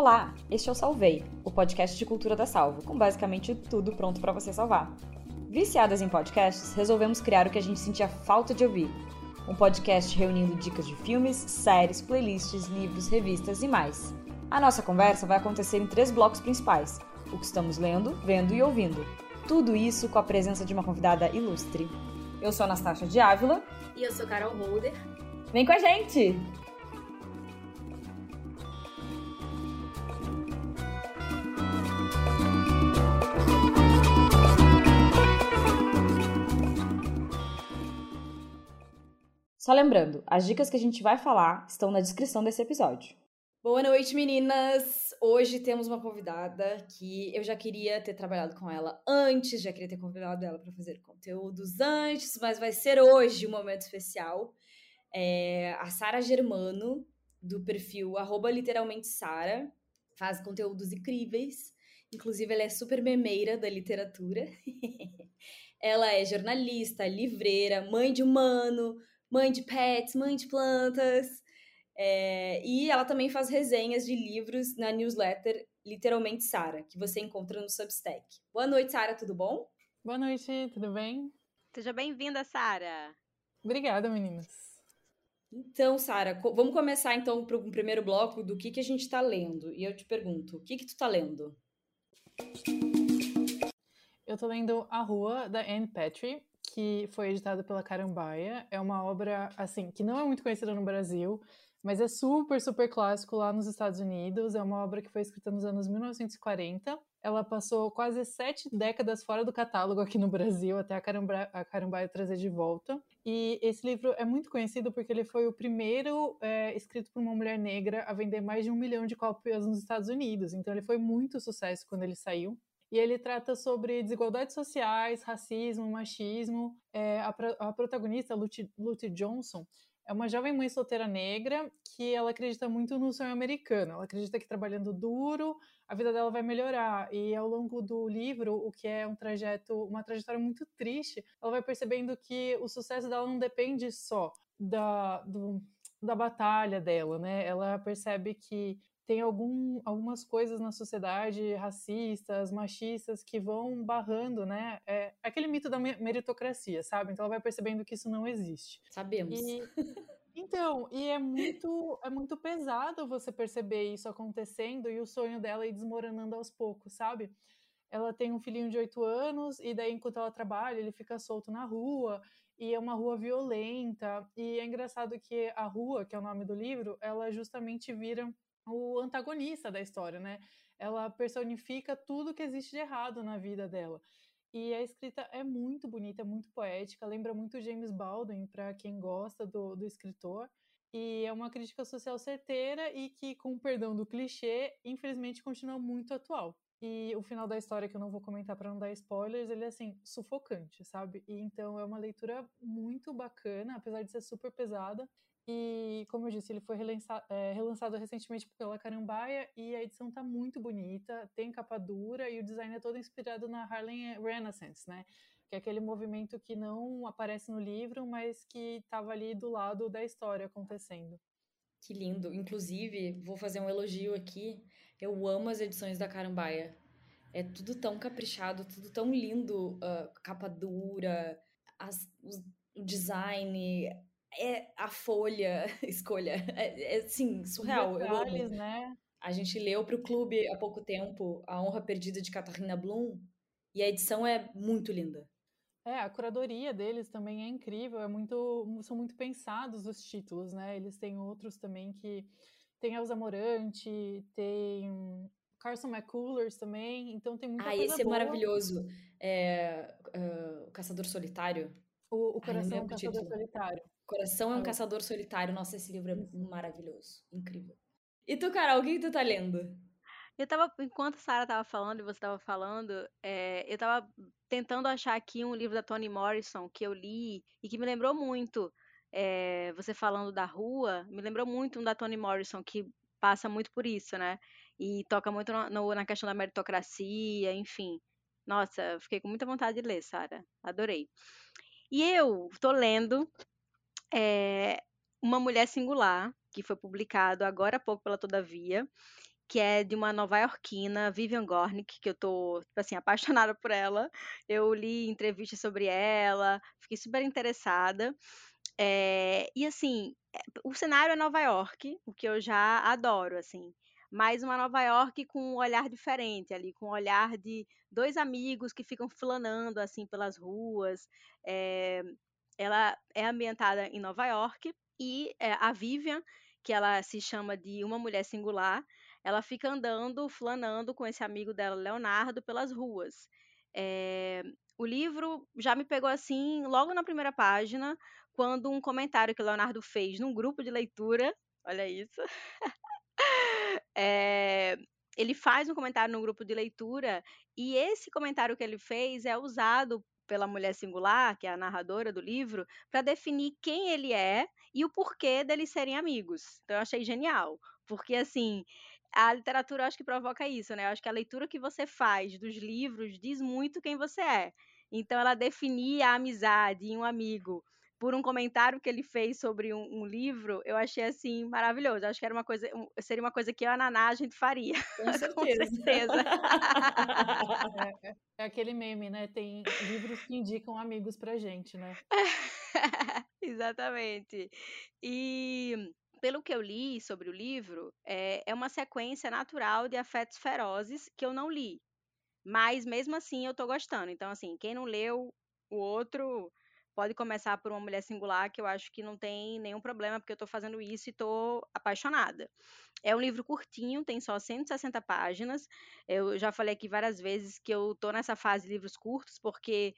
Olá, este é o Salvei, o podcast de cultura da Salvo, com basicamente tudo pronto para você salvar. Viciadas em podcasts, resolvemos criar o que a gente sentia falta de ouvir. Um podcast reunindo dicas de filmes, séries, playlists, livros, revistas e mais. A nossa conversa vai acontecer em três blocos principais: o que estamos lendo, vendo e ouvindo. Tudo isso com a presença de uma convidada ilustre. Eu sou Anastasia de Ávila. E eu sou Carol Holder. Vem com a gente! Só lembrando, as dicas que a gente vai falar estão na descrição desse episódio. Boa noite, meninas! Hoje temos uma convidada que eu já queria ter trabalhado com ela antes, já queria ter convidado ela para fazer conteúdos antes, mas vai ser hoje um momento especial. É a Sara Germano, do perfil arroba literalmente Sara, faz conteúdos incríveis. Inclusive, ela é super memeira da literatura. ela é jornalista, livreira, mãe de humano, mãe de pets, mãe de plantas. É, e ela também faz resenhas de livros na newsletter Literalmente Sara, que você encontra no Substack. Boa noite, Sara, tudo bom? Boa noite, tudo bem? Seja bem-vinda, Sara. Obrigada, meninas. Então, Sara, vamos começar então para o primeiro bloco do que, que a gente está lendo. E eu te pergunto, o que que tu está lendo? Eu estou lendo A Rua, da Anne Petrie, que foi editada pela Carambaia. É uma obra, assim, que não é muito conhecida no Brasil, mas é super, super clássico lá nos Estados Unidos. É uma obra que foi escrita nos anos 1940. Ela passou quase sete décadas fora do catálogo aqui no Brasil, até a Carambaia, a Carambaia trazer de volta. E esse livro é muito conhecido porque ele foi o primeiro é, escrito por uma mulher negra a vender mais de um milhão de cópias nos Estados Unidos. Então ele foi muito sucesso quando ele saiu e ele trata sobre desigualdades sociais, racismo, machismo. É, a, a, protagonista, Lute Johnson, é uma jovem mãe solteira negra que ela acredita muito no sonho americano. Ela acredita que trabalhando duro a vida dela vai melhorar. E ao longo do livro, o que é um trajeto, uma trajetória muito triste, ela vai percebendo que o sucesso dela não depende só da, do, da batalha dela, né? Ela percebe que tem algum, algumas coisas na sociedade racistas, machistas, que vão barrando, né? É aquele mito da meritocracia, sabe? Então ela vai percebendo que isso não existe. Sabemos. E, então, e é muito, é muito pesado você perceber isso acontecendo e o sonho dela ir desmoronando aos poucos, sabe? Ela tem um filhinho de oito anos, e daí, enquanto ela trabalha, ele fica solto na rua, e é uma rua violenta. E é engraçado que a rua, que é o nome do livro, ela justamente vira o antagonista da história, né? Ela personifica tudo que existe de errado na vida dela. E a escrita é muito bonita, é muito poética, lembra muito James Baldwin, para quem gosta do, do escritor. E é uma crítica social certeira e que, com o perdão do clichê, infelizmente continua muito atual. E o final da história, que eu não vou comentar para não dar spoilers, ele é assim, sufocante, sabe? E então é uma leitura muito bacana, apesar de ser super pesada. E, como eu disse, ele foi relançado, é, relançado recentemente pela Carambaia e a edição tá muito bonita, tem capa dura e o design é todo inspirado na Harlem Renaissance, né? Que é aquele movimento que não aparece no livro, mas que estava ali do lado da história acontecendo. Que lindo. Inclusive, vou fazer um elogio aqui. Eu amo as edições da Carambaia. É tudo tão caprichado, tudo tão lindo. Uh, capa dura, as, os, o design, é a folha, escolha. É, é assim, surreal. Detalhes, né? A gente leu para o clube há pouco tempo A Honra Perdida de Catarina Bloom e a edição é muito linda. É, a curadoria deles também é incrível, é muito, são muito pensados os títulos, né? Eles têm outros também que tem Elza Morante, tem Carson McCullers também, então tem muita ah, coisa esse boa. é maravilhoso. É, uh, o Caçador Solitário. O, o Coração Ai, Caçador Solitário. Coração é um caçador solitário. Nossa, esse livro é maravilhoso. Incrível. E tu, Carol, o que, que tu tá lendo? Eu tava, enquanto a Sarah tava falando e você tava falando, é, eu tava tentando achar aqui um livro da Toni Morrison que eu li e que me lembrou muito. É, você falando da rua, me lembrou muito um da Toni Morrison que passa muito por isso, né? E toca muito no, no, na questão da meritocracia, enfim. Nossa, fiquei com muita vontade de ler, Sara. Adorei. E eu tô lendo é, Uma Mulher Singular, que foi publicado agora há pouco pela Todavia, que é de uma nova-iorquina, Vivian Gornick, que eu tô, tipo assim, apaixonada por ela. Eu li entrevistas sobre ela, fiquei super interessada. É, e assim, o cenário é Nova York, o que eu já adoro, assim. Mas uma Nova York com um olhar diferente ali, com um olhar de dois amigos que ficam flanando assim pelas ruas. É, ela é ambientada em Nova York e é, a Vivian, que ela se chama de uma mulher singular, ela fica andando, flanando com esse amigo dela, Leonardo, pelas ruas. É, o livro já me pegou assim, logo na primeira página, quando um comentário que o Leonardo fez num grupo de leitura, olha isso, é, ele faz um comentário no grupo de leitura e esse comentário que ele fez é usado pela mulher singular, que é a narradora do livro, para definir quem ele é e o porquê deles serem amigos. Então eu achei genial, porque assim, a literatura eu acho que provoca isso, né? Eu acho que a leitura que você faz dos livros diz muito quem você é. Então ela definir a amizade em um amigo por um comentário que ele fez sobre um, um, livro, eu achei assim maravilhoso. Acho que era uma coisa, um, seria uma coisa que eu a Naná a gente faria. Com certeza. Com certeza. É, é, é, aquele meme, né? Tem livros que indicam amigos pra gente, né? Exatamente. E pelo que eu li sobre o livro, é, é uma sequência natural de afetos ferozes que eu não li. Mas mesmo assim eu tô gostando. Então, assim, quem não leu o outro pode começar por uma mulher singular, que eu acho que não tem nenhum problema, porque eu estou fazendo isso e estou apaixonada. É um livro curtinho, tem só 160 páginas. Eu já falei aqui várias vezes que eu estou nessa fase de livros curtos, porque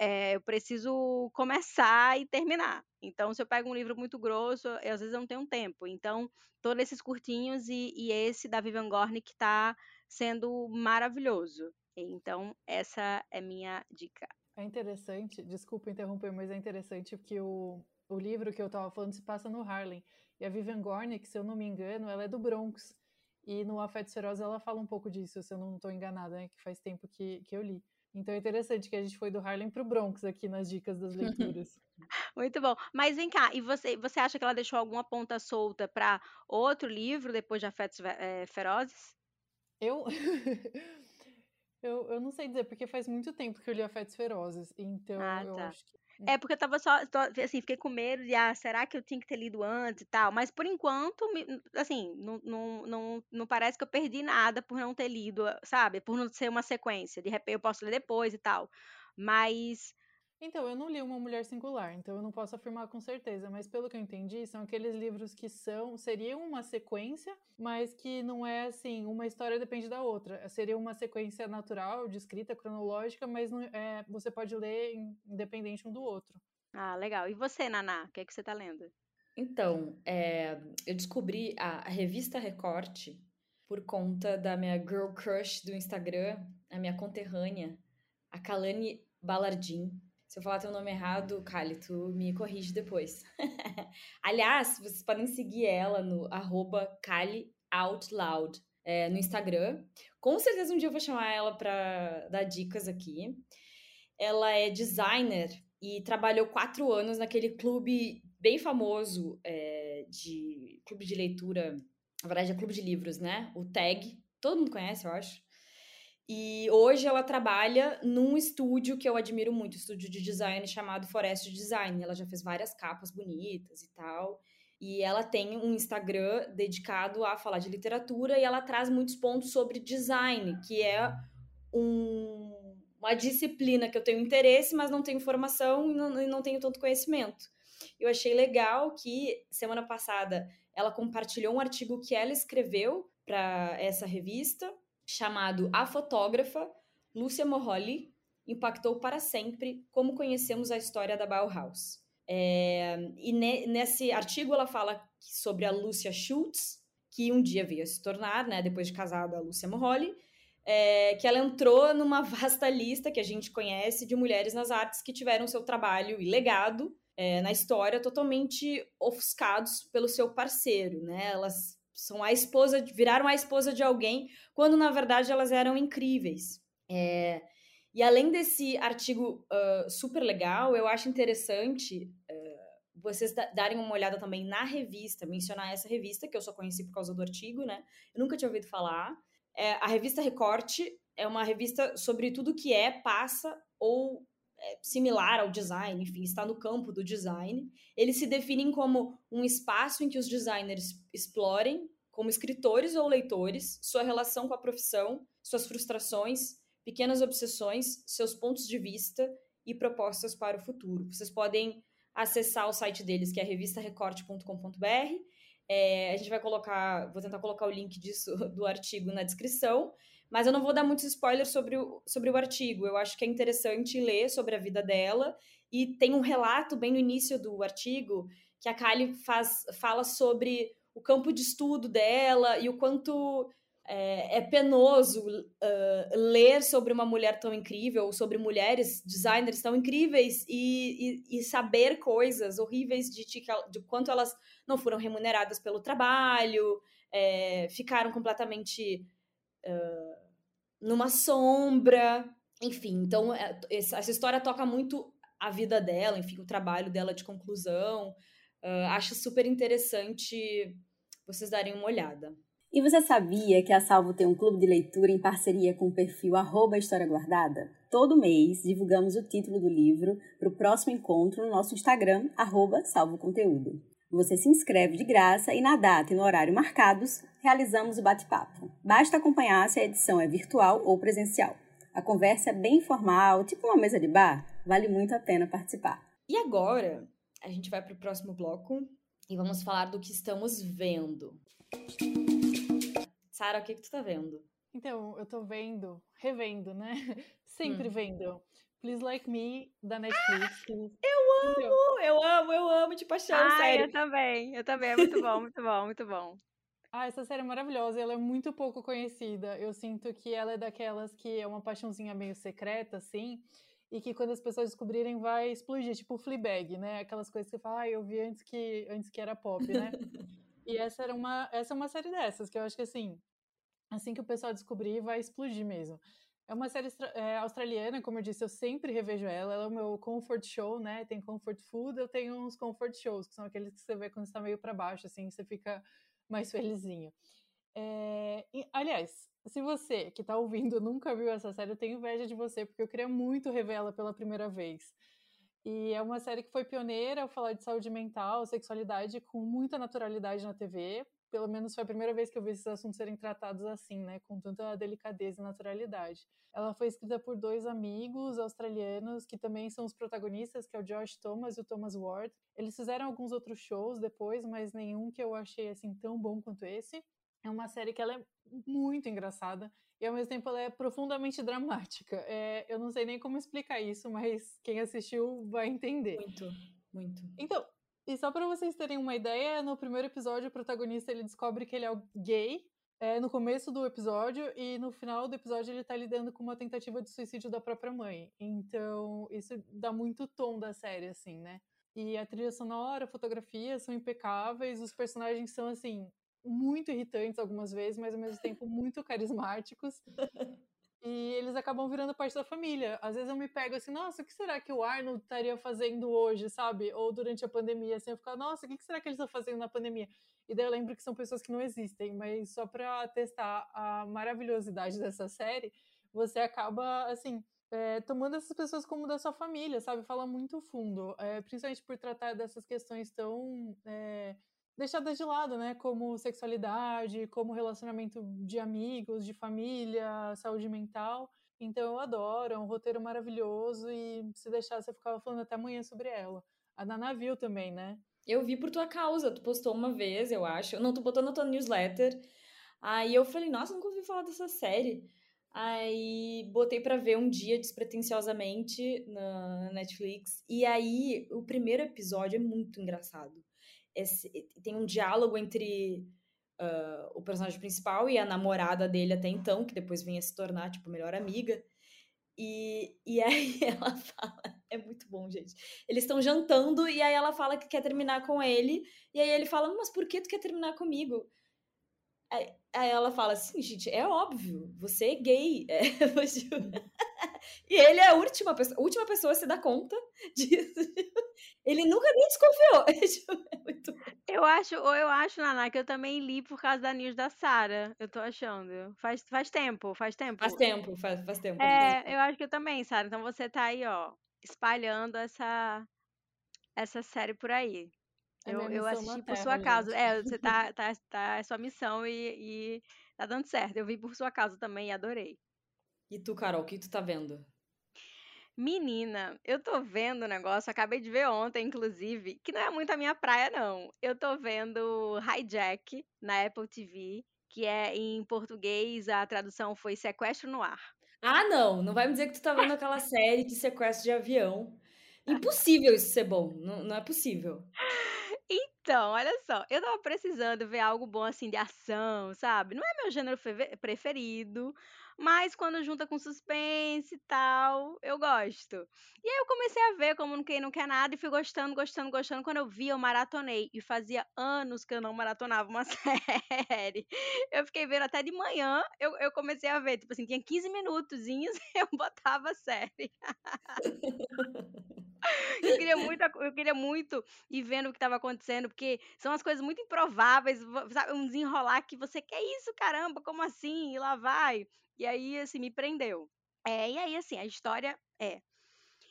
é, eu preciso começar e terminar. Então, se eu pego um livro muito grosso, eu, às vezes eu não tenho tempo. Então, todos esses curtinhos e, e esse da Vivian Gornick está sendo maravilhoso. Então, essa é minha dica. É interessante, desculpa interromper, mas é interessante porque o, o livro que eu estava falando se passa no Harlem. E a Vivian Gornick, se eu não me engano, ela é do Bronx. E no Afetos Ferozes ela fala um pouco disso, se eu não estou enganada, né? Que faz tempo que, que eu li. Então é interessante que a gente foi do Harlem pro Bronx aqui nas dicas das leituras. Muito bom. Mas vem cá, e você, você acha que ela deixou alguma ponta solta para outro livro depois de Afetos é, Ferozes? Eu Eu, eu não sei dizer, porque faz muito tempo que eu li Afetos Ferozes, então ah, eu tá. acho que... É, porque eu tava só, tô, assim, fiquei com medo de, ah, será que eu tinha que ter lido antes e tal? Mas por enquanto, assim, não, não, não, não parece que eu perdi nada por não ter lido, sabe? Por não ser uma sequência. De repente eu posso ler depois e tal. Mas então, eu não li Uma Mulher Singular, então eu não posso afirmar com certeza, mas pelo que eu entendi, são aqueles livros que são, seriam uma sequência, mas que não é assim, uma história depende da outra. Seria uma sequência natural, de escrita cronológica, mas não, é, você pode ler independente um do outro. Ah, legal. E você, Naná, o que é que você está lendo? Então, é, eu descobri a revista Recorte por conta da minha girl crush do Instagram, a minha conterrânea, a Kalani Balardim se eu falar teu nome errado, Kali, tu me corrige depois. Aliás, vocês podem seguir ela no arroba Kali Outloud é, no Instagram. Com certeza um dia eu vou chamar ela para dar dicas aqui. Ela é designer e trabalhou quatro anos naquele clube bem famoso é, de clube de leitura, na verdade é clube de livros, né? O Tag, todo mundo conhece, eu acho. E hoje ela trabalha num estúdio que eu admiro muito, estúdio de design chamado Forest Design. Ela já fez várias capas bonitas e tal. E ela tem um Instagram dedicado a falar de literatura e ela traz muitos pontos sobre design, que é um, uma disciplina que eu tenho interesse, mas não tenho formação e não, e não tenho tanto conhecimento. Eu achei legal que semana passada ela compartilhou um artigo que ela escreveu para essa revista chamado A Fotógrafa, Lúcia Morroli, impactou para sempre como conhecemos a história da Bauhaus. É, e ne, nesse artigo ela fala sobre a Lúcia Schultz, que um dia veio se tornar, né, depois de casada, a Lúcia Morroli, é, que ela entrou numa vasta lista que a gente conhece de mulheres nas artes que tiveram seu trabalho e legado é, na história totalmente ofuscados pelo seu parceiro, né? Elas são a esposa, viraram a esposa de alguém, quando na verdade elas eram incríveis. É, e além desse artigo uh, super legal, eu acho interessante uh, vocês darem uma olhada também na revista, mencionar essa revista, que eu só conheci por causa do artigo, né? Eu nunca tinha ouvido falar. É, a revista Recorte é uma revista sobre tudo que é, passa ou similar ao design, enfim, está no campo do design. Eles se definem como um espaço em que os designers explorem, como escritores ou leitores, sua relação com a profissão, suas frustrações, pequenas obsessões, seus pontos de vista e propostas para o futuro. Vocês podem acessar o site deles, que é revistarecorte.com.br. É, a gente vai colocar, vou tentar colocar o link disso do artigo na descrição, mas eu não vou dar muitos spoilers sobre o, sobre o artigo. Eu acho que é interessante ler sobre a vida dela. E tem um relato bem no início do artigo que a Kylie faz, fala sobre o campo de estudo dela e o quanto é, é penoso uh, ler sobre uma mulher tão incrível, ou sobre mulheres designers tão incríveis e, e, e saber coisas horríveis de, de quanto elas não foram remuneradas pelo trabalho, é, ficaram completamente uh, numa sombra, enfim. Então, é, essa história toca muito a vida dela, enfim, o trabalho dela de conclusão. Uh, acho super interessante vocês darem uma olhada. E você sabia que a Salvo tem um clube de leitura em parceria com o perfil arroba História Guardada? Todo mês divulgamos o título do livro para o próximo encontro no nosso Instagram, arroba Salvo Conteúdo. Você se inscreve de graça e na data e no horário marcados, realizamos o bate-papo. Basta acompanhar se a edição é virtual ou presencial. A conversa é bem informal, tipo uma mesa de bar, vale muito a pena participar. E agora, a gente vai para o próximo bloco e vamos falar do que estamos vendo. Sara, o que, que tu tá vendo? Então, eu tô vendo, revendo, né? Sempre hum. vendo. Please Like Me, da Netflix. Ah, eu amo, eu amo, eu amo de paixão, ah, sério. eu também, eu também. É muito bom, muito bom, muito bom. Ah, essa série é maravilhosa, ela é muito pouco conhecida. Eu sinto que ela é daquelas que é uma paixãozinha meio secreta, assim, e que quando as pessoas descobrirem vai explodir, tipo Fleabag, né? Aquelas coisas que você fala, ah, eu vi antes que, antes que era pop, né? e essa era uma, essa é uma série dessas, que eu acho que assim, assim que o pessoal descobrir, vai explodir mesmo. É uma série é, australiana, como eu disse, eu sempre revejo ela. Ela é o meu comfort show, né? Tem comfort food, eu tenho uns comfort shows, que são aqueles que você vê quando está meio para baixo, assim, você fica mais felizinho. É, e, aliás, se você que está ouvindo nunca viu essa série, eu tenho inveja de você, porque eu queria muito revê-la pela primeira vez. E é uma série que foi pioneira ao falar de saúde mental, sexualidade, com muita naturalidade na TV pelo menos foi a primeira vez que eu vi esses assuntos serem tratados assim, né, com tanta delicadeza e naturalidade. Ela foi escrita por dois amigos australianos que também são os protagonistas, que é o Josh Thomas e o Thomas Ward. Eles fizeram alguns outros shows depois, mas nenhum que eu achei assim tão bom quanto esse. É uma série que ela é muito engraçada e ao mesmo tempo ela é profundamente dramática. É, eu não sei nem como explicar isso, mas quem assistiu vai entender. Muito, muito. Então, e só para vocês terem uma ideia, no primeiro episódio o protagonista ele descobre que ele é gay é, no começo do episódio e no final do episódio ele tá lidando com uma tentativa de suicídio da própria mãe. Então, isso dá muito tom da série, assim, né? E a trilha sonora, a fotografia são impecáveis, os personagens são, assim, muito irritantes algumas vezes, mas ao mesmo tempo muito carismáticos. E eles acabam virando parte da família. Às vezes eu me pego assim, nossa, o que será que o Arnold estaria fazendo hoje, sabe? Ou durante a pandemia, assim, eu fico, nossa, o que será que eles estão fazendo na pandemia? E daí eu lembro que são pessoas que não existem, mas só para testar a maravilhosidade dessa série, você acaba, assim, é, tomando essas pessoas como da sua família, sabe? Fala muito fundo, é, principalmente por tratar dessas questões tão é, deixadas de lado, né? Como sexualidade, como relacionamento de amigos, de família, saúde mental. Então eu adoro, é um roteiro maravilhoso e se deixasse eu ficava falando até amanhã sobre ela. A Nana viu também, né? Eu vi por tua causa, tu postou uma vez, eu acho. Não, tu botou na tua newsletter. Aí eu falei, nossa, nunca ouvi falar dessa série. Aí botei para ver um dia despretensiosamente na Netflix. E aí o primeiro episódio é muito engraçado esse, tem um diálogo entre uh, o personagem principal e a namorada dele até então, que depois vem a se tornar, tipo, melhor amiga. E, e aí ela fala, é muito bom, gente. Eles estão jantando e aí ela fala que quer terminar com ele. E aí ele fala, mas por que tu quer terminar comigo? Aí, Aí ela fala assim, gente, é óbvio, você é gay. É, e ele é a última pessoa, última pessoa a se dar conta disso. Ele nunca nem desconfiou. É muito... Eu acho, ou eu acho, Naná, que eu também li por causa da news da Sara. Eu tô achando. Faz, faz tempo, faz tempo. Faz tempo, faz, faz tempo. É, eu acho que eu também, Sara. Então você tá aí, ó, espalhando essa, essa série por aí. É eu, eu assisti por sua causa. É, você tá, tá, tá, é sua missão e, e tá dando certo. Eu vi por sua causa também e adorei. E tu, Carol, o que tu tá vendo? Menina, eu tô vendo o negócio, acabei de ver ontem, inclusive, que não é muito a minha praia, não. Eu tô vendo Hijack na Apple TV, que é em português, a tradução foi Sequestro no Ar. Ah, não, não vai me dizer que tu tá vendo aquela série de sequestro de avião. Impossível isso ser bom, não, não é possível. Então, olha só, eu tava precisando ver algo bom assim de ação, sabe? Não é meu gênero preferido, mas quando junta com suspense e tal, eu gosto. E aí eu comecei a ver como quem não quer nada e fui gostando, gostando, gostando. Quando eu vi, eu maratonei. E fazia anos que eu não maratonava uma série. Eu fiquei vendo até de manhã, eu, eu comecei a ver. Tipo assim, tinha 15 minutos e eu botava a série. Eu queria muito, eu queria muito ir vendo o que estava acontecendo, porque são as coisas muito improváveis, sabe? Um desenrolar que você quer isso, caramba, como assim? E lá vai. E aí, assim, me prendeu. É, e aí, assim, a história é: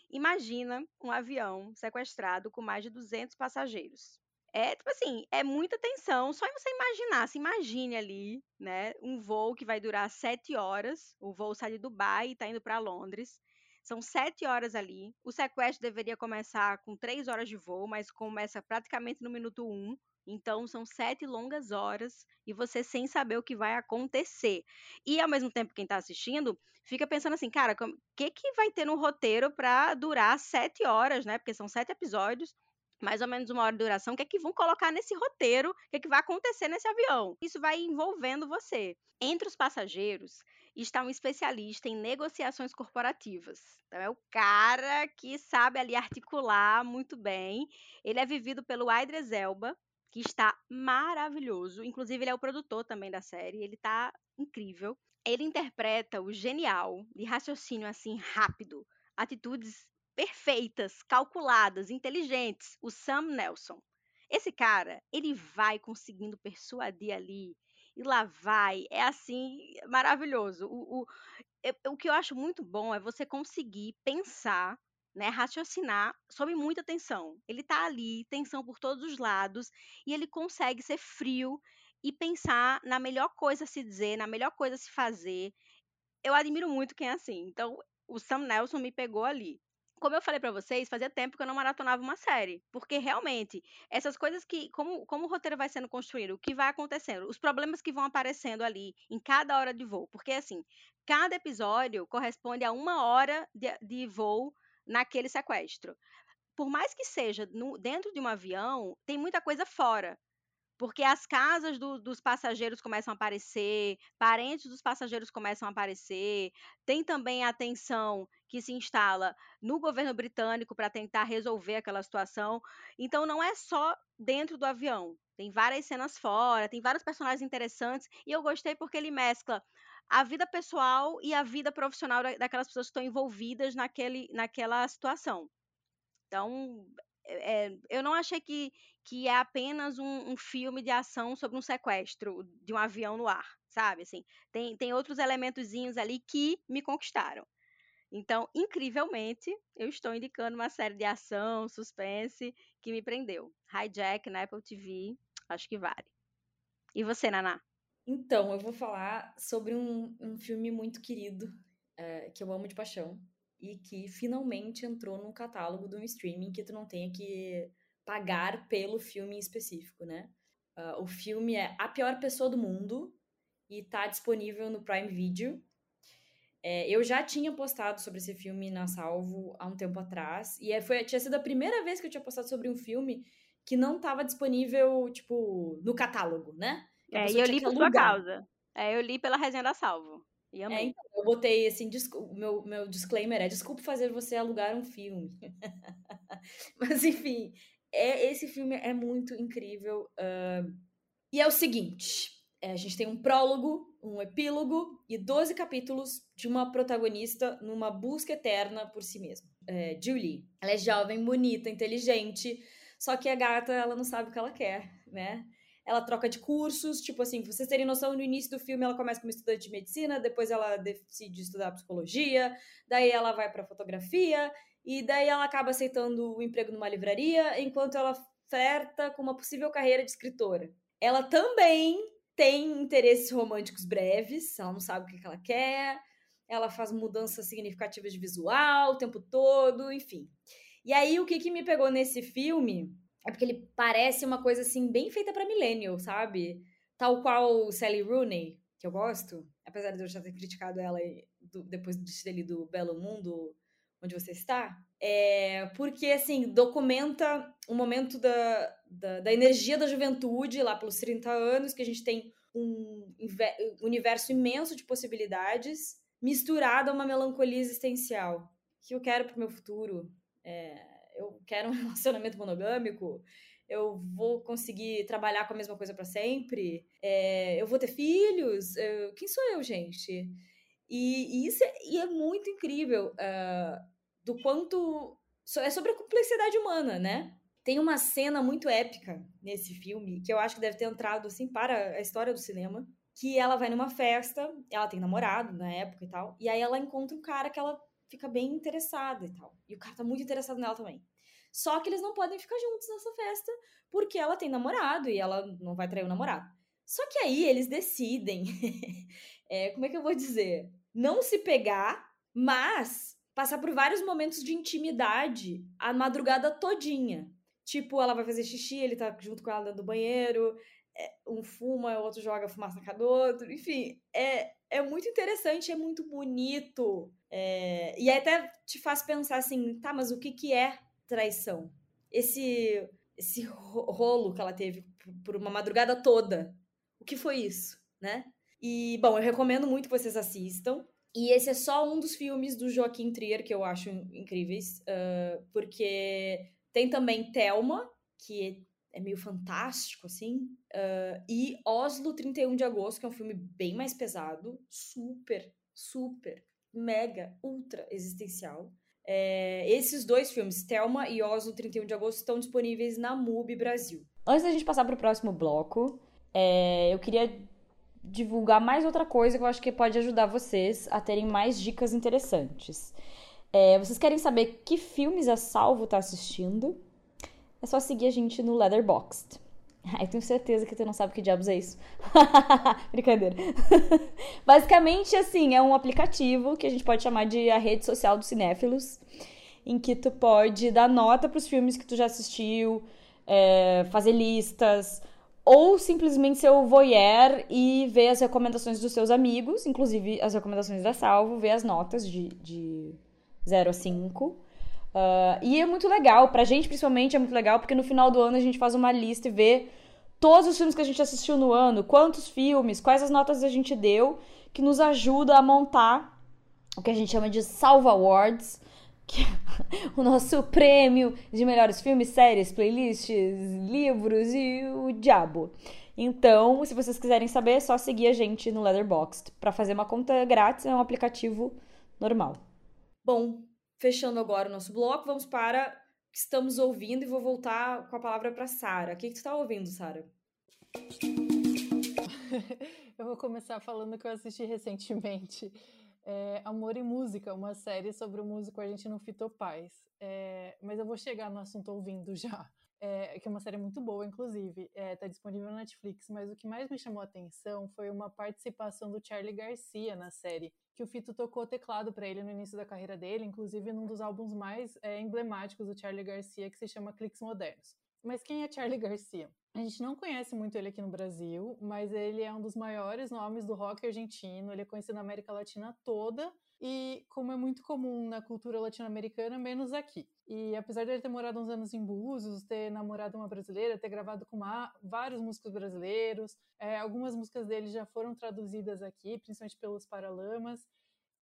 imagina um avião sequestrado com mais de 200 passageiros. É, tipo assim, é muita tensão. Só você imaginar, se imagine ali, né? Um voo que vai durar sete horas. O voo sai de Dubai e está indo para Londres. São sete horas ali. O sequestro deveria começar com três horas de voo, mas começa praticamente no minuto um. Então, são sete longas horas e você sem saber o que vai acontecer. E, ao mesmo tempo, quem está assistindo fica pensando assim, cara, o que, que vai ter no roteiro para durar sete horas, né? Porque são sete episódios mais ou menos uma hora de duração, o que é que vão colocar nesse roteiro, o que é que vai acontecer nesse avião. Isso vai envolvendo você. Entre os passageiros está um especialista em negociações corporativas. Então, é o cara que sabe ali articular muito bem. Ele é vivido pelo Idris Elba, que está maravilhoso. Inclusive, ele é o produtor também da série. Ele está incrível. Ele interpreta o genial de raciocínio assim rápido, atitudes perfeitas, calculadas, inteligentes, o Sam Nelson. Esse cara, ele vai conseguindo persuadir ali e lá vai. É assim, maravilhoso. O, o, o que eu acho muito bom é você conseguir pensar né, raciocinar sob muita tensão. Ele está ali, tensão por todos os lados, e ele consegue ser frio e pensar na melhor coisa a se dizer, na melhor coisa a se fazer. Eu admiro muito quem é assim. Então, o Sam Nelson me pegou ali. Como eu falei para vocês, fazia tempo que eu não maratonava uma série, porque realmente essas coisas que, como, como o roteiro vai sendo construído, o que vai acontecendo, os problemas que vão aparecendo ali em cada hora de voo, porque assim, cada episódio corresponde a uma hora de, de voo naquele sequestro. Por mais que seja no, dentro de um avião, tem muita coisa fora. Porque as casas do, dos passageiros começam a aparecer, parentes dos passageiros começam a aparecer, tem também a tensão que se instala no governo britânico para tentar resolver aquela situação. Então, não é só dentro do avião, tem várias cenas fora, tem vários personagens interessantes, e eu gostei porque ele mescla a vida pessoal e a vida profissional daquelas pessoas que estão envolvidas naquele, naquela situação. Então, é, eu não achei que, que é apenas um, um, filme de ação sobre um sequestro de um avião no ar, sabe? Assim, tem, tem outros elementozinhos ali que me conquistaram. Então, incrivelmente, eu estou indicando uma série de ação, suspense, que me prendeu. Hijack na Apple TV, acho que vale. E você, Naná? Então, eu vou falar sobre um, um filme muito querido, é, que eu amo de paixão, e que finalmente entrou num catálogo de um streaming que tu não tenha que pagar pelo filme em específico, né? Uh, o filme é A Pior Pessoa do Mundo e tá disponível no Prime Video. É, eu já tinha postado sobre esse filme na Salvo há um tempo atrás, e é, foi, tinha sido a primeira vez que eu tinha postado sobre um filme que não estava disponível, tipo, no catálogo, né? É, e eu li por sua causa. É, eu li pela resenha da Salvo. E é, amei. É, então, eu botei assim, meu, meu disclaimer é desculpe fazer você alugar um filme. Mas enfim, é, esse filme é muito incrível. Uh, e é o seguinte: É, a gente tem um prólogo, um epílogo e 12 capítulos de uma protagonista numa busca eterna por si mesma. É, Julie. Ela é jovem, bonita, inteligente, só que a gata, ela não sabe o que ela quer, né? Ela troca de cursos, tipo assim, vocês terem noção, no início do filme ela começa como estudante de medicina, depois ela decide estudar psicologia, daí ela vai para fotografia, e daí ela acaba aceitando o um emprego numa livraria, enquanto ela flerta com uma possível carreira de escritora. Ela também tem interesses românticos breves, ela não sabe o que ela quer, ela faz mudanças significativas de visual o tempo todo, enfim. E aí, o que, que me pegou nesse filme é porque ele parece uma coisa assim, bem feita para millennial, sabe? Tal qual Sally Rooney, que eu gosto, apesar de eu já ter criticado ela do, depois de ter lido Belo Mundo, onde você está, é porque, assim, documenta o momento da, da, da, energia da juventude, lá pelos 30 anos, que a gente tem um universo imenso de possibilidades, misturado a uma melancolia existencial, que eu quero pro meu futuro, é, eu quero um relacionamento monogâmico, eu vou conseguir trabalhar com a mesma coisa para sempre, é, eu vou ter filhos, eu, quem sou eu, gente? E, e isso é, e é, muito incrível uh, do quanto é sobre a complexidade humana, né? Tem uma cena muito épica nesse filme que eu acho que deve ter entrado assim para a história do cinema, que ela vai numa festa, ela tem namorado na época e tal, e aí ela encontra um cara que ela fica bem interessada e tal. E o cara tá muito interessado nela também. Só que eles não podem ficar juntos nessa festa porque ela tem namorado e ela não vai trair o namorado. Só que aí eles decidem, é, como é que eu vou dizer? Não se pegar, mas passar por vários momentos de intimidade a madrugada todinha. Tipo, ela vai fazer xixi, ele tá junto com ela dentro do banheiro, é, um fuma, o outro joga fumaça na cara do outro. Enfim, é, é muito interessante, é muito bonito. É, e até te faz pensar assim, tá, mas o que, que é traição? Esse, esse rolo que ela teve por uma madrugada toda. O que foi isso, né? E, bom, eu recomendo muito que vocês assistam. E esse é só um dos filmes do Joaquim Trier que eu acho incríveis, uh, porque tem também Thelma, que é meio fantástico, assim. Uh, e Oslo, 31 de agosto, que é um filme bem mais pesado, super, super, mega, ultra existencial. É, esses dois filmes, Thelma e Oslo, 31 de agosto, estão disponíveis na MUBI Brasil. Antes da gente passar para o próximo bloco, é, eu queria divulgar mais outra coisa que eu acho que pode ajudar vocês a terem mais dicas interessantes. É, vocês querem saber que filmes a Salvo está assistindo? É só seguir a gente no Leatherboxd. Eu tenho certeza que tu não sabe que diabos é isso. Brincadeira. Basicamente, assim, é um aplicativo que a gente pode chamar de a rede social dos cinéfilos, em que tu pode dar nota para os filmes que tu já assistiu, é, fazer listas, ou simplesmente ser o voyeur e ver as recomendações dos seus amigos, inclusive as recomendações da Salvo, ver as notas de, de 0 a 5 Uh, e é muito legal, pra gente principalmente é muito legal, porque no final do ano a gente faz uma lista e vê todos os filmes que a gente assistiu no ano, quantos filmes, quais as notas a gente deu, que nos ajuda a montar o que a gente chama de Salva Awards, que é o nosso prêmio de melhores filmes, séries, playlists, livros e o diabo. Então, se vocês quiserem saber, é só seguir a gente no Letterboxd. Para fazer uma conta grátis é um aplicativo normal. Bom, fechando agora o nosso bloco, vamos para o que estamos ouvindo e vou voltar com a palavra para Sara. O que, que tu está ouvindo, Sara? eu vou começar falando que eu assisti recentemente é, Amor e Música, uma série sobre o músico argentino Fito Paz. É, mas eu vou chegar no assunto ouvindo já. É, que é uma série muito boa, inclusive. Está é, tá disponível na Netflix, mas o que mais me chamou a atenção foi uma participação do Charlie Garcia na série, que o Fito tocou teclado para ele no início da carreira dele, inclusive num dos álbuns mais é, emblemáticos do Charlie Garcia, que se chama Cliques Modernos. Mas quem é Charlie Garcia? A gente não conhece muito ele aqui no Brasil, mas ele é um dos maiores nomes do rock argentino, ele é conhecido na América Latina toda e como é muito comum na cultura latino-americana, menos aqui. E apesar de ele ter morado uns anos em Búzios, ter namorado uma brasileira, ter gravado com uma, vários músicos brasileiros, é, algumas músicas dele já foram traduzidas aqui, principalmente pelos Paralamas.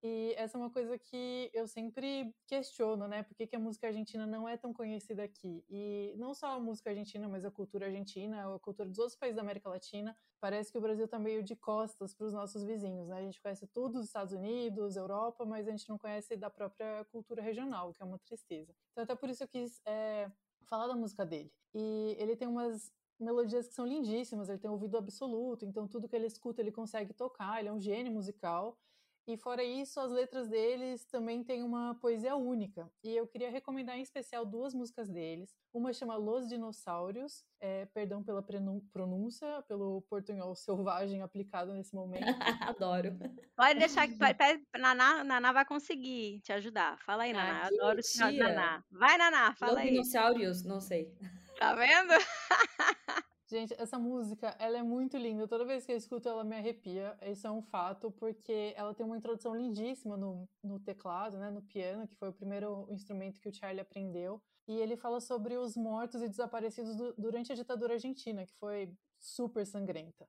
E essa é uma coisa que eu sempre questiono, né? Por que, que a música argentina não é tão conhecida aqui? E não só a música argentina, mas a cultura argentina, a cultura dos outros países da América Latina. Parece que o Brasil está meio de costas para os nossos vizinhos, né? A gente conhece tudo os Estados Unidos, Europa, mas a gente não conhece da própria cultura regional, que é uma tristeza. Então, até por isso eu quis é, falar da música dele. E ele tem umas melodias que são lindíssimas, ele tem ouvido absoluto, então tudo que ele escuta ele consegue tocar, ele é um gênio musical. E fora isso, as letras deles também têm uma poesia única. E eu queria recomendar em especial duas músicas deles. Uma chama Los Dinossauros, é, perdão pela pronúncia, pelo portunhol selvagem aplicado nesse momento. Adoro. Pode deixar que Naná, Naná vai conseguir te ajudar. Fala aí, Naná. Ah, Adoro o Naná. Vai, Naná, fala Los aí. Dinossauros, não sei. Tá vendo? Gente, essa música, ela é muito linda. Toda vez que eu escuto, ela me arrepia. Isso é um fato, porque ela tem uma introdução lindíssima no, no teclado, né, no piano, que foi o primeiro instrumento que o Charlie aprendeu. E ele fala sobre os mortos e desaparecidos do, durante a ditadura argentina, que foi super sangrenta.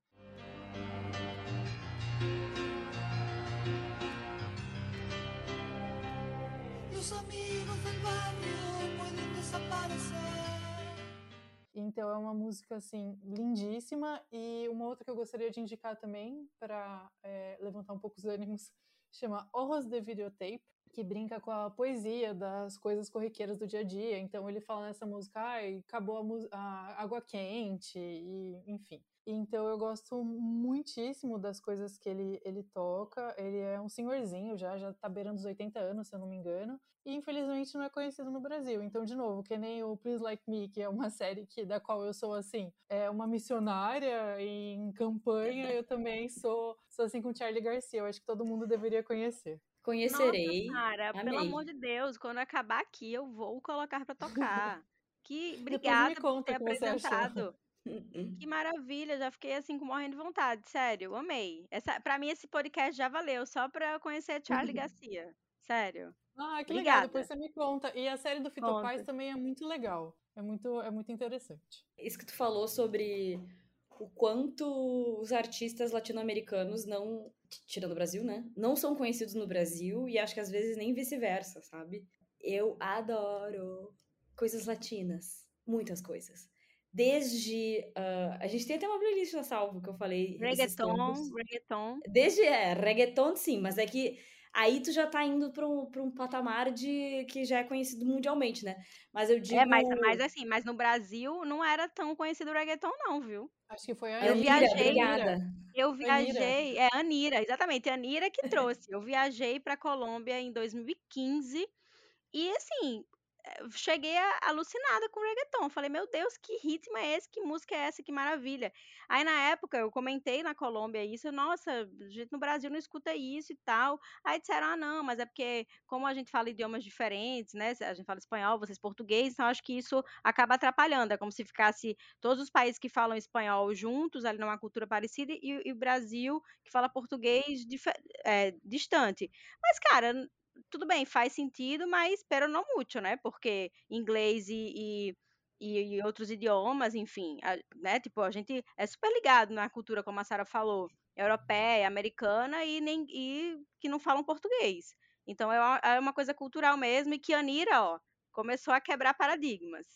Então é uma música assim lindíssima e uma outra que eu gostaria de indicar também para é, levantar um pouco os ânimos chama Ojos de Videotape, que brinca com a poesia das coisas corriqueiras do dia a dia. Então ele fala nessa música, ai, acabou a, a água quente e enfim. Então eu gosto muitíssimo das coisas que ele, ele toca. Ele é um senhorzinho já, já tá beirando os 80 anos, se eu não me engano. E infelizmente não é conhecido no Brasil. Então, de novo, que nem o Please Like Me, que é uma série que, da qual eu sou assim, é uma missionária em campanha, eu também sou, sou assim com Charlie Garcia. Eu acho que todo mundo deveria conhecer. Conhecerei. Nossa, cara, Amei. pelo amor de Deus, quando acabar aqui, eu vou colocar para tocar. Que obrigada por ter apresentado. Que maravilha, já fiquei assim com morrendo de vontade, sério, amei. Essa, para mim esse podcast já valeu, só para conhecer Charlie Garcia, sério. Ah, que Obrigada. legal, depois você me conta. E a série do Fito Paz também é muito legal, é muito, é muito interessante. Isso que tu falou sobre o quanto os artistas latino-americanos não, tirando o Brasil, né, não são conhecidos no Brasil e acho que às vezes nem vice-versa, sabe? Eu adoro coisas latinas, muitas coisas desde. Uh, a gente tem até uma playlist na Salvo que eu falei. Reggaeton, reggaeton. Desde. É, reggaeton sim, mas é que aí tu já tá indo pra um, pra um patamar de que já é conhecido mundialmente, né? Mas eu digo. É, mas, mas assim, mas no Brasil não era tão conhecido o reggaeton, não, viu? Acho que foi a Eu Anira, viajei. Obrigada. Eu viajei. Anira. É, Anira, exatamente. A Anira que trouxe. Eu viajei pra Colômbia em 2015. E assim, cheguei alucinada com o reggaeton. Falei, meu Deus, que ritmo é esse? Que música é essa? Que maravilha. Aí na época eu comentei na Colômbia isso, nossa, gente no Brasil não escuta isso e tal. Aí disseram, ah, não, mas é porque como a gente fala idiomas diferentes, né? A gente fala espanhol, vocês português, então acho que isso acaba atrapalhando. É como se ficasse todos os países que falam espanhol juntos, ali numa cultura parecida, e, e o Brasil que fala português é, distante. Mas, cara, tudo bem, faz sentido, mas pero não muito, né? Porque inglês e, e, e outros idiomas, enfim, a, né? Tipo, a gente é super ligado na cultura, como a Sara falou, europeia, americana e, nem, e que não falam português. Então é uma, é uma coisa cultural mesmo e que a Anira, ó, começou a quebrar paradigmas.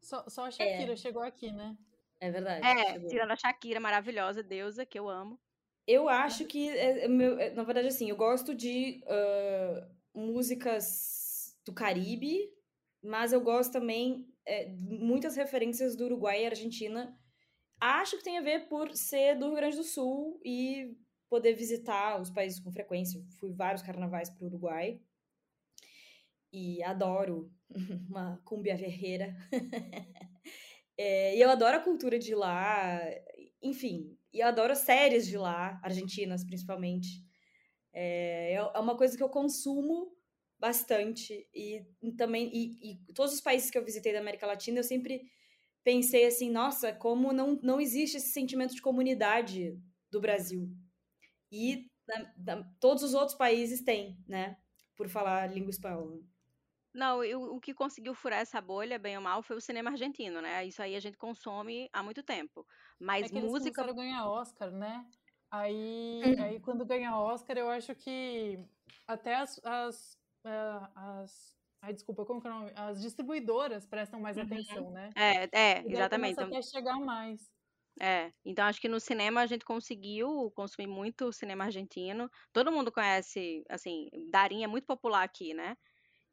Só, só a Shakira é. chegou aqui, né? É verdade. É, chegou. tirando a Shakira, maravilhosa, deusa, que eu amo. Eu acho que, é, é, é, na verdade, assim, eu gosto de uh, músicas do Caribe, mas eu gosto também é, muitas referências do Uruguai e Argentina. Acho que tem a ver por ser do Rio Grande do Sul e poder visitar os países com frequência. Fui vários carnavais para o Uruguai e adoro uma cumbia verreira. é, e eu adoro a cultura de lá, enfim, e eu adoro séries de lá, argentinas principalmente. É, é uma coisa que eu consumo bastante. E também, e, e todos os países que eu visitei da América Latina, eu sempre pensei assim, nossa, como não, não existe esse sentimento de comunidade do Brasil. E da, da, todos os outros países têm, né? Por falar língua espanhola. Não, eu, o que conseguiu furar essa bolha, bem ou mal, foi o cinema argentino, né? Isso aí a gente consome há muito tempo. Mas é que música. Eles ganhar Oscar, né? Aí, uhum. aí quando ganha Oscar, eu acho que até as, as, uh, as Ai, desculpa, como que é o nome? As distribuidoras prestam mais uhum. atenção, né? É, é, exatamente. Então, até chegar mais. É, então acho que no cinema a gente conseguiu consumir muito cinema argentino. Todo mundo conhece, assim, Darim é muito popular aqui, né?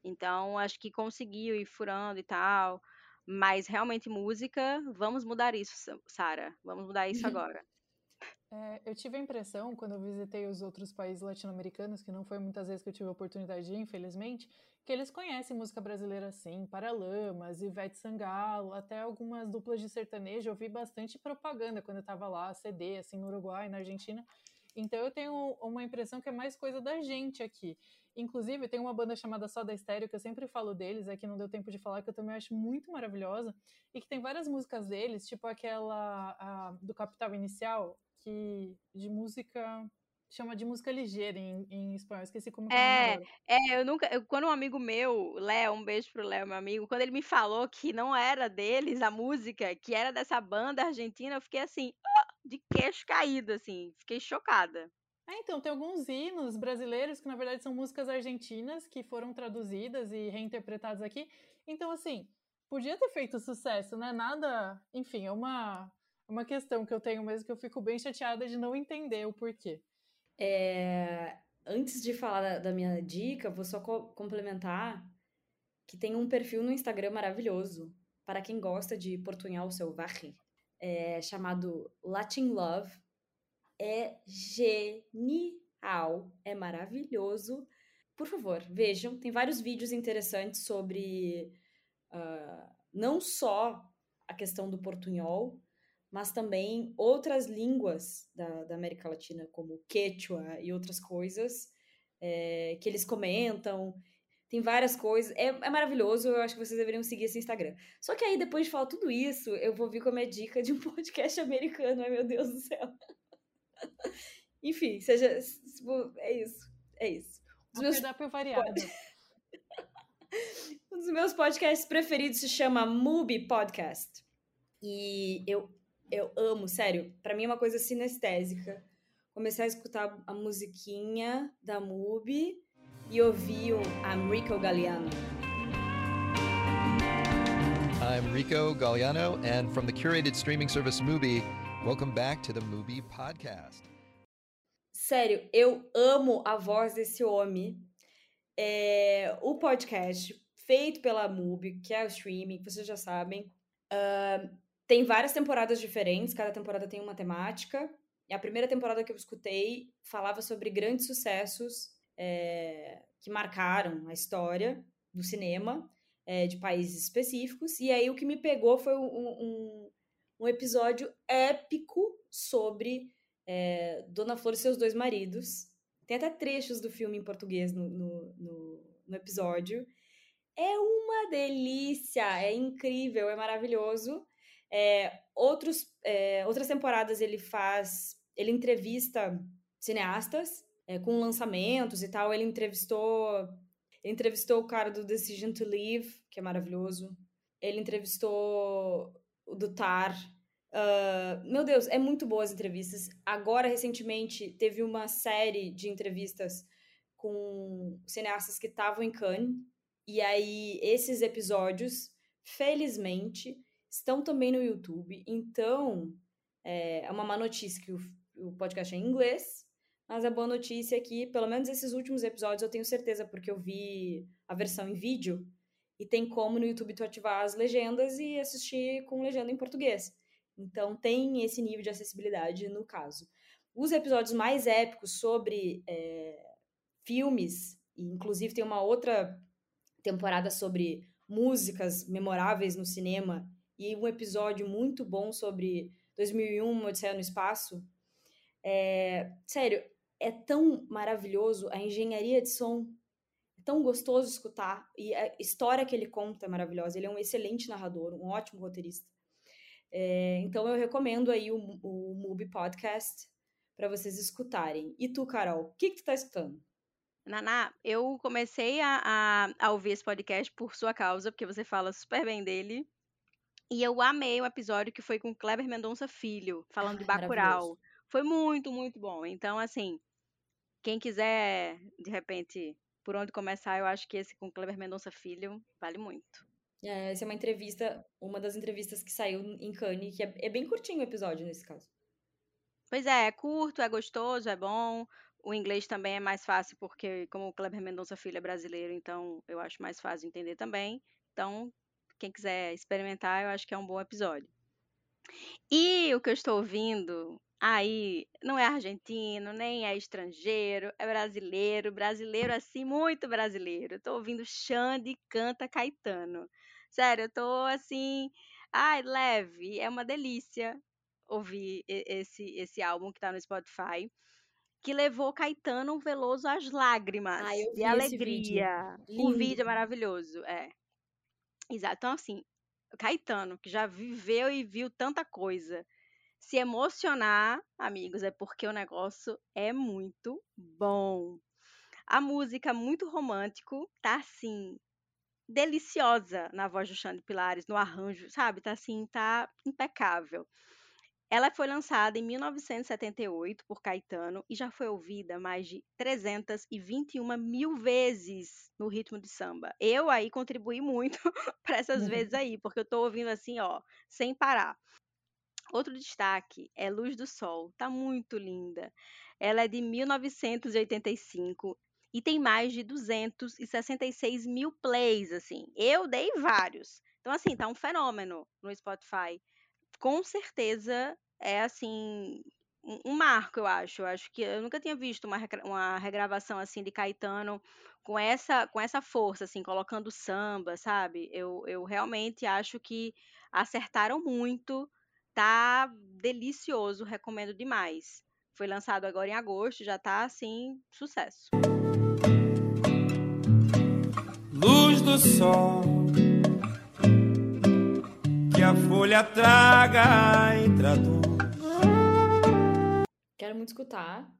Então acho que conseguiu ir furando e tal. Mas realmente música, vamos mudar isso, Sara. Vamos mudar isso agora. É, eu tive a impressão, quando eu visitei os outros países latino-americanos, que não foi muitas vezes que eu tive a oportunidade de ir, infelizmente, que eles conhecem música brasileira assim, Paralamas, Ivete Sangalo, até algumas duplas de sertanejo. Eu vi bastante propaganda quando eu estava lá, CD, assim, no Uruguai, na Argentina. Então eu tenho uma impressão que é mais coisa da gente aqui. Inclusive, tem uma banda chamada Soda Stereo, que eu sempre falo deles, é que não deu tempo de falar, que eu também acho muito maravilhosa, e que tem várias músicas deles, tipo aquela a, do Capital Inicial, que de música chama de música ligeira em, em espanhol. Esqueci como é. É, é, eu nunca. Eu, quando um amigo meu, Léo, um beijo pro Léo, meu amigo, quando ele me falou que não era deles a música, que era dessa banda argentina, eu fiquei assim, de queixo caído, assim, fiquei chocada. É, então, tem alguns hinos brasileiros que, na verdade, são músicas argentinas que foram traduzidas e reinterpretadas aqui. Então, assim, podia ter feito sucesso, né? Nada. Enfim, é uma, uma questão que eu tenho mesmo que eu fico bem chateada de não entender o porquê. É, antes de falar da, minha dica, vou só co complementar que tem um perfil no Instagram maravilhoso para quem gosta de portunhol selvagem, é, chamado Latin Love. É genial, é maravilhoso. Por favor, vejam, tem vários vídeos interessantes sobre uh, não só a questão do portunhol, mas também outras línguas da, da América Latina, como quechua e outras coisas, é, que eles comentam. Tem várias coisas. É, é, maravilhoso, eu acho que vocês deveriam seguir esse Instagram. Só que aí, depois de falar tudo isso, eu vou vir com a minha dica de um podcast americano. Ai, meu Deus do céu. Enfim, seja. É isso. É isso. Um meus... variado. um dos meus podcasts preferidos se chama Mubi Podcast. E eu eu amo, sério. Para mim é uma coisa sinestésica. Comecei a escutar a musiquinha da Mubi e ouvir o I'm Rico Galliano. I'm Rico Galliano, and from the curated streaming service Mubi, welcome back to the Mubi podcast. Sério, eu amo a voz desse homem. É, o podcast feito pela Mubi, que é o streaming, vocês já sabem. Uh, tem várias temporadas diferentes, cada temporada tem uma temática. E a primeira temporada que eu escutei falava sobre grandes sucessos é, que marcaram a história do cinema é, de países específicos. E aí o que me pegou foi um, um, um episódio épico sobre é, Dona Flor e seus dois maridos. Tem até trechos do filme em português no, no, no, no episódio. É uma delícia, é incrível, é maravilhoso. É, outros, é, outras temporadas ele faz, ele entrevista cineastas é, com lançamentos e tal. Ele entrevistou, ele entrevistou o cara do Decision to Leave, que é maravilhoso. Ele entrevistou do Tar. Uh, meu Deus, é muito boas entrevistas. Agora, recentemente, teve uma série de entrevistas com cineastas que estavam em Cannes. E aí, esses episódios, felizmente, estão também no YouTube. Então, é, é uma má notícia que o, o podcast é em inglês, mas a boa notícia é que, pelo menos esses últimos episódios, eu tenho certeza, porque eu vi a versão em vídeo, e tem como no YouTube tu ativar as legendas e assistir com legenda em português. Então, tem esse nível de acessibilidade no caso. Os episódios mais épicos sobre é, filmes, e inclusive tem uma outra temporada sobre músicas memoráveis no cinema e um episódio muito bom sobre 2001, Odisseia no Espaço. É, sério, é tão maravilhoso a engenharia de som, tão gostoso escutar e a história que ele conta é maravilhosa. Ele é um excelente narrador, um ótimo roteirista. É, então eu recomendo aí o, o Mubi Podcast para vocês escutarem. E tu, Carol, o que, que tu tá escutando? Naná, eu comecei a, a, a, ouvir esse podcast por sua causa, porque você fala super bem dele. E eu amei o episódio que foi com Kleber Mendonça Filho, falando de Bacurau. Foi muito, muito bom. Então, assim, quem quiser, de repente, por onde começar, eu acho que esse com Cleber Mendonça Filho vale muito. É, essa é uma entrevista, uma das entrevistas que saiu em Cannes, que é, é bem curtinho o episódio nesse caso. Pois é, é curto, é gostoso, é bom. O inglês também é mais fácil, porque como o Kleber Mendonça Filho é brasileiro, então eu acho mais fácil entender também. Então, quem quiser experimentar, eu acho que é um bom episódio. E o que eu estou ouvindo aí não é argentino, nem é estrangeiro, é brasileiro, brasileiro assim, muito brasileiro. Estou ouvindo Xande Canta Caetano. Sério, eu tô assim, ai, leve, é uma delícia ouvir esse esse álbum que tá no Spotify que levou Caetano Veloso às lágrimas ah, eu de alegria. Vídeo. O vídeo é maravilhoso, é. Exato. Então, assim, Caetano, que já viveu e viu tanta coisa, se emocionar, amigos, é porque o negócio é muito bom. A música muito romântico, tá assim, deliciosa na voz do Xande Pilares, no arranjo, sabe? Tá assim, tá impecável. Ela foi lançada em 1978 por Caetano e já foi ouvida mais de 321 mil vezes no ritmo de samba. Eu aí contribuí muito para essas vezes aí, porque eu estou ouvindo assim, ó, sem parar. Outro destaque é Luz do Sol, tá muito linda. Ela é de 1985 e tem mais de 266 mil plays, assim. Eu dei vários. Então, assim, tá um fenômeno no Spotify com certeza é assim um marco, eu acho. Eu acho que eu nunca tinha visto uma, uma regravação assim de Caetano com essa com essa força, assim, colocando samba, sabe? Eu, eu realmente acho que acertaram muito. Tá delicioso, recomendo demais. Foi lançado agora em agosto, já tá assim, sucesso. Luz do sol a folha traga entrador. Quero muito escutar,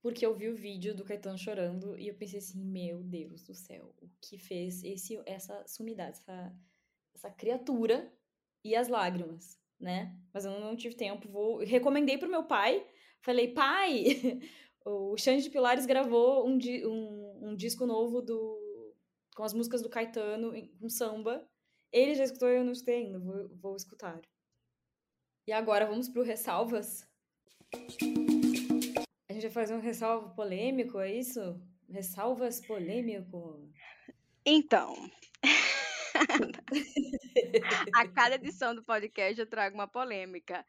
porque eu vi o vídeo do Caetano chorando e eu pensei assim, meu Deus do céu, o que fez esse, essa sumidade, essa, essa criatura e as lágrimas, né? Mas eu não tive tempo, vou... Recomendei pro meu pai, falei, pai, o Xande de Pilares gravou um, um, um disco novo do com as músicas do Caetano, com samba, ele já escutou e eu não escutei ainda, vou, vou escutar. E agora vamos pro ressalvas. A gente vai fazer um ressalvo polêmico, é isso? Ressalvas polêmico? Então. a cada edição do podcast eu trago uma polêmica.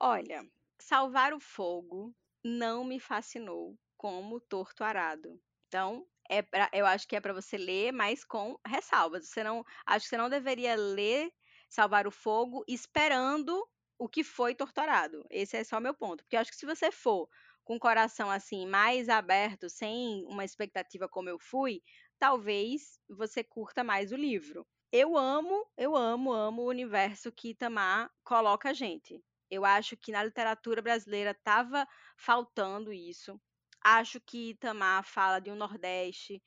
Olha, salvar o fogo não me fascinou como torto arado. Então, é pra, eu acho que é para você ler, mas com ressalvas. Você não, acho que você não deveria ler Salvar o Fogo esperando o que foi torturado. Esse é só meu ponto, porque eu acho que se você for com o coração assim mais aberto, sem uma expectativa como eu fui, talvez você curta mais o livro. Eu amo, eu amo, amo o universo que Itamar coloca a gente. Eu acho que na literatura brasileira estava faltando isso. Acho que Itamar fala de um Nordeste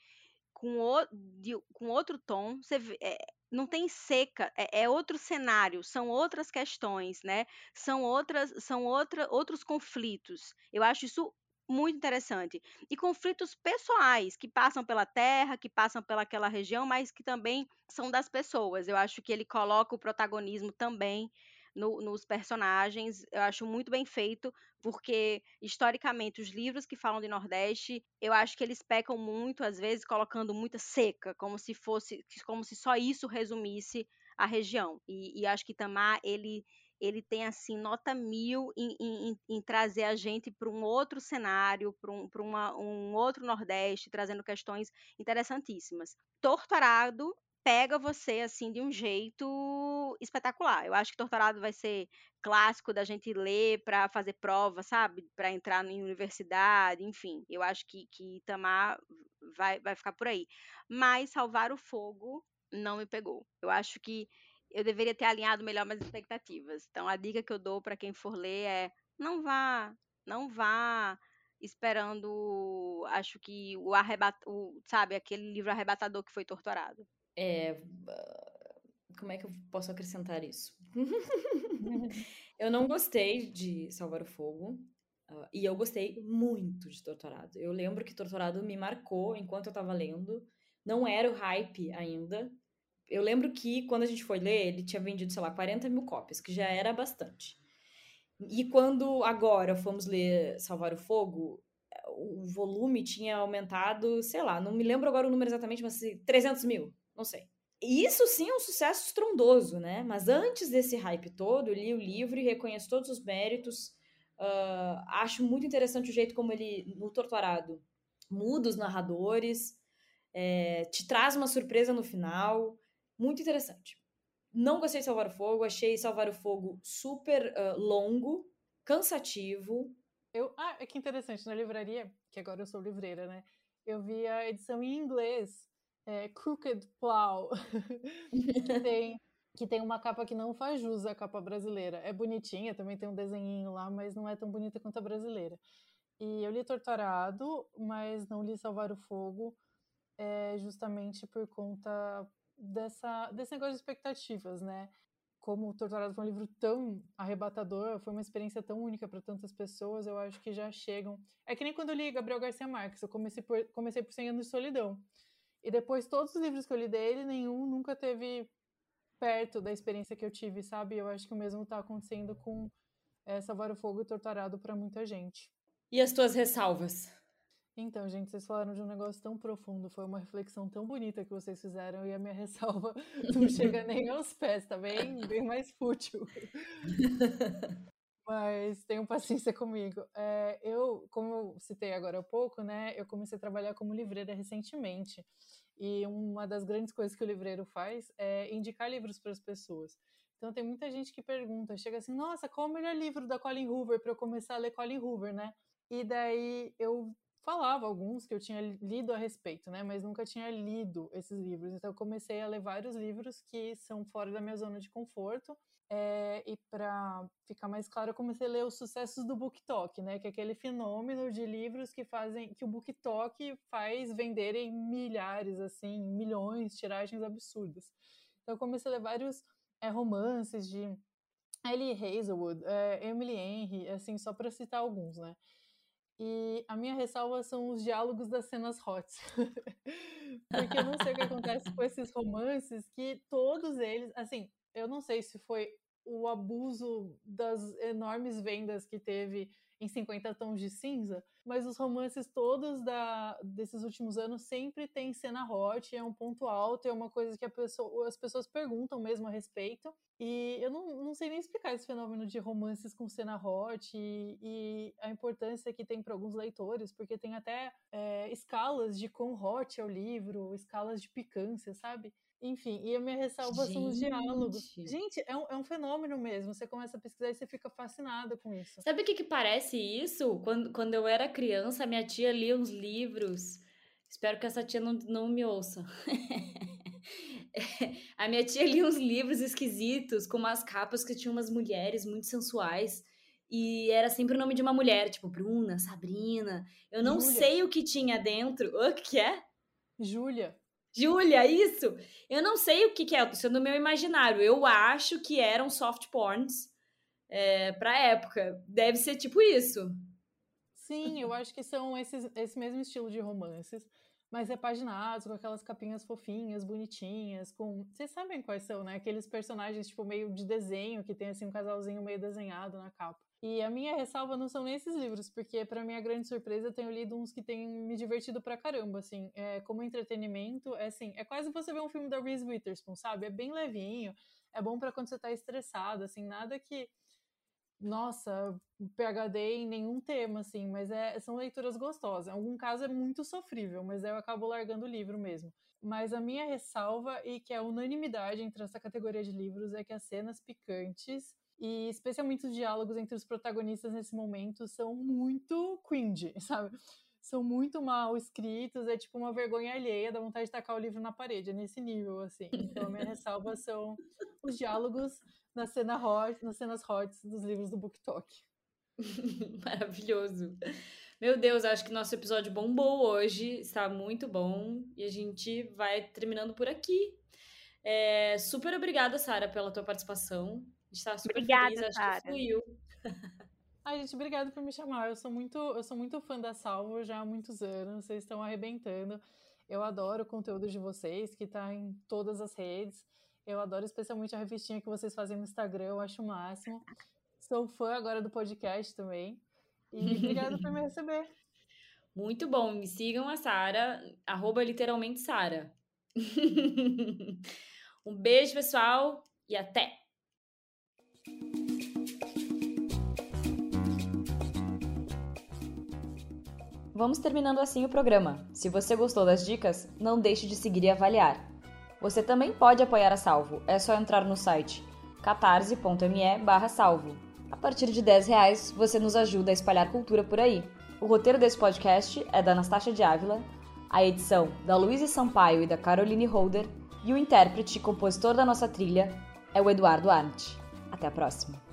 com, o, de, com outro tom. Você é, não tem seca, é, é, outro cenário, são outras questões, né? São outras, são outra, outros conflitos. Eu acho isso muito interessante. E conflitos pessoais que passam pela terra, que passam pelaquela região, mas que também são das pessoas. Eu acho que ele coloca o protagonismo também no, nos personagens. Eu acho muito bem feito, porque historicamente os livros que falam de Nordeste, eu acho que eles pecam muito, às vezes, colocando muita seca, como se fosse, como se só isso resumisse a região. E, e acho que Tamar, ele ele tem assim nota mil em, em, em trazer a gente para um outro cenário, para um, um outro Nordeste, trazendo questões interessantíssimas. Torturado pega você assim de um jeito espetacular. Eu acho que Torturado vai ser clássico da gente ler para fazer prova, sabe? Para entrar em universidade, enfim. Eu acho que, que Itamar vai, vai ficar por aí. Mas Salvar o Fogo não me pegou. Eu acho que eu deveria ter alinhado melhor minhas expectativas. Então a dica que eu dou para quem for ler é não vá, não vá esperando, acho que o arrebat, o, sabe, aquele livro arrebatador que foi torturado. É, como é que eu posso acrescentar isso? eu não gostei de Salvar o Fogo. Uh, e eu gostei muito de Torturado. Eu lembro que Torturado me marcou enquanto eu tava lendo. Não era o hype ainda. Eu lembro que quando a gente foi ler, ele tinha vendido, sei lá, 40 mil cópias, que já era bastante. E quando agora fomos ler Salvar o Fogo, o volume tinha aumentado, sei lá, não me lembro agora o número exatamente, mas 300 assim, mil, não sei. E isso sim é um sucesso estrondoso, né? Mas antes desse hype todo, eu li o livro e reconheço todos os méritos. Uh, acho muito interessante o jeito como ele, no Torturado, muda os narradores, é, te traz uma surpresa no final. Muito interessante. Não gostei de Salvar o Fogo, achei Salvar o Fogo super uh, longo, cansativo, eu, ah, é que interessante, na livraria, que agora eu sou livreira, né? Eu vi a edição em inglês, é, Crooked Plow, que, tem, que tem uma capa que não faz jus à capa brasileira. É bonitinha, também tem um desenhinho lá, mas não é tão bonita quanto a brasileira. E eu li Torturado, mas não li Salvar o Fogo, é, justamente por conta dessa, desse negócio de expectativas, né? como Torturado foi um livro tão arrebatador, foi uma experiência tão única para tantas pessoas, eu acho que já chegam. É que nem quando eu li Gabriel Garcia Marques, eu comecei por, comecei por 100 anos de solidão. E depois, todos os livros que eu li dele, nenhum nunca teve perto da experiência que eu tive, sabe? Eu acho que o mesmo está acontecendo com é, Salvar o Fogo e Torturado para muita gente. E as tuas ressalvas? Então, gente, vocês falaram de um negócio tão profundo, foi uma reflexão tão bonita que vocês fizeram e a minha ressalva não chega nem aos pés, tá bem, bem mais fútil. Mas tenham paciência comigo. É, eu, como eu citei agora há pouco, né, eu comecei a trabalhar como livreira recentemente. E uma das grandes coisas que o livreiro faz é indicar livros para as pessoas. Então tem muita gente que pergunta, chega assim, nossa, qual o melhor livro da Colin Hoover para eu começar a ler Colin Hoover, né? E daí eu falava alguns que eu tinha lido a respeito, né? Mas nunca tinha lido esses livros. Então eu comecei a ler vários livros que são fora da minha zona de conforto. É, e para ficar mais claro, eu comecei a ler os sucessos do BookTok, né? Que é aquele fenômeno de livros que fazem que o BookTok faz venderem milhares, assim, milhões, tiragens absurdas. Então eu comecei a ler vários é, romances de Ellie Hazelwood, é, Emily Henry, assim, só para citar alguns, né? E a minha ressalva são os diálogos das cenas hot. Porque eu não sei o que acontece com esses romances, que todos eles, assim, eu não sei se foi o abuso das enormes vendas que teve em 50 tons de cinza, mas os romances todos da, desses últimos anos sempre tem cena hot, é um ponto alto, é uma coisa que pessoa, as pessoas perguntam mesmo a respeito. E eu não, não sei nem explicar esse fenômeno de romances com cena hot e, e a importância que tem para alguns leitores, porque tem até é, escalas de quão hot é o livro, escalas de picância, sabe? Enfim, e a minha ressalva são os diálogos. Gente, é um, é um fenômeno mesmo. Você começa a pesquisar e você fica fascinada com isso. Sabe o que, que parece isso? Quando, quando eu era criança, minha tia lia uns livros. Espero que essa tia não, não me ouça. a minha tia lia uns livros esquisitos, com umas capas que tinham umas mulheres muito sensuais. E era sempre o nome de uma mulher, tipo Bruna, Sabrina. Eu não Julia. sei o que tinha dentro. O que é? Júlia. Júlia, isso! Eu não sei o que, que é, isso é no meu imaginário. Eu acho que eram soft porns é, pra época. Deve ser tipo isso. Sim, eu acho que são esses, esse mesmo estilo de romances, mais repaginados, com aquelas capinhas fofinhas, bonitinhas, com. Vocês sabem quais são, né? Aqueles personagens, tipo, meio de desenho, que tem assim um casalzinho meio desenhado na capa. E a minha ressalva não são nem esses livros, porque para minha grande surpresa eu tenho lido uns que têm me divertido pra caramba, assim, é, como entretenimento, é assim, é quase você ver um filme da Reese Witherspoon, sabe? É bem levinho, é bom para quando você tá estressado, assim, nada que nossa, PhD em nenhum tema, assim, mas é, são leituras gostosas. Em algum caso é muito sofrível, mas eu acabo largando o livro mesmo. Mas a minha ressalva, e que é a unanimidade entre essa categoria de livros, é que as cenas picantes e especialmente os diálogos entre os protagonistas nesse momento são muito cringe, sabe? São muito mal escritos, é tipo uma vergonha alheia, dá vontade de tacar o livro na parede, é nesse nível, assim. Então, a minha ressalva são os diálogos na cena hot, nas cenas hot dos livros do BookTok. Maravilhoso. Meu Deus, acho que nosso episódio bombou hoje, está muito bom e a gente vai terminando por aqui. É, super obrigada, Sara, pela tua participação está super Obrigada, feliz, acho Sarah. que fluiu. Ai, gente, obrigada por me chamar. Eu sou muito, eu sou muito fã da Salvo já há muitos anos. Vocês estão arrebentando. Eu adoro o conteúdo de vocês, que está em todas as redes. Eu adoro especialmente a revistinha que vocês fazem no Instagram, eu acho o máximo. Sou fã agora do podcast também. E obrigada por me receber. Muito bom. Me sigam a Sara, arroba literalmente Sara. um beijo, pessoal, e até! Vamos terminando assim o programa. Se você gostou das dicas, não deixe de seguir e avaliar. Você também pode apoiar a Salvo. É só entrar no site catarse.me salvo. A partir de 10 reais, você nos ajuda a espalhar cultura por aí. O roteiro desse podcast é da Anastasia de Ávila, a edição da Luísa Sampaio e da Caroline Holder, e o intérprete e compositor da nossa trilha é o Eduardo Arndt. Até a próxima!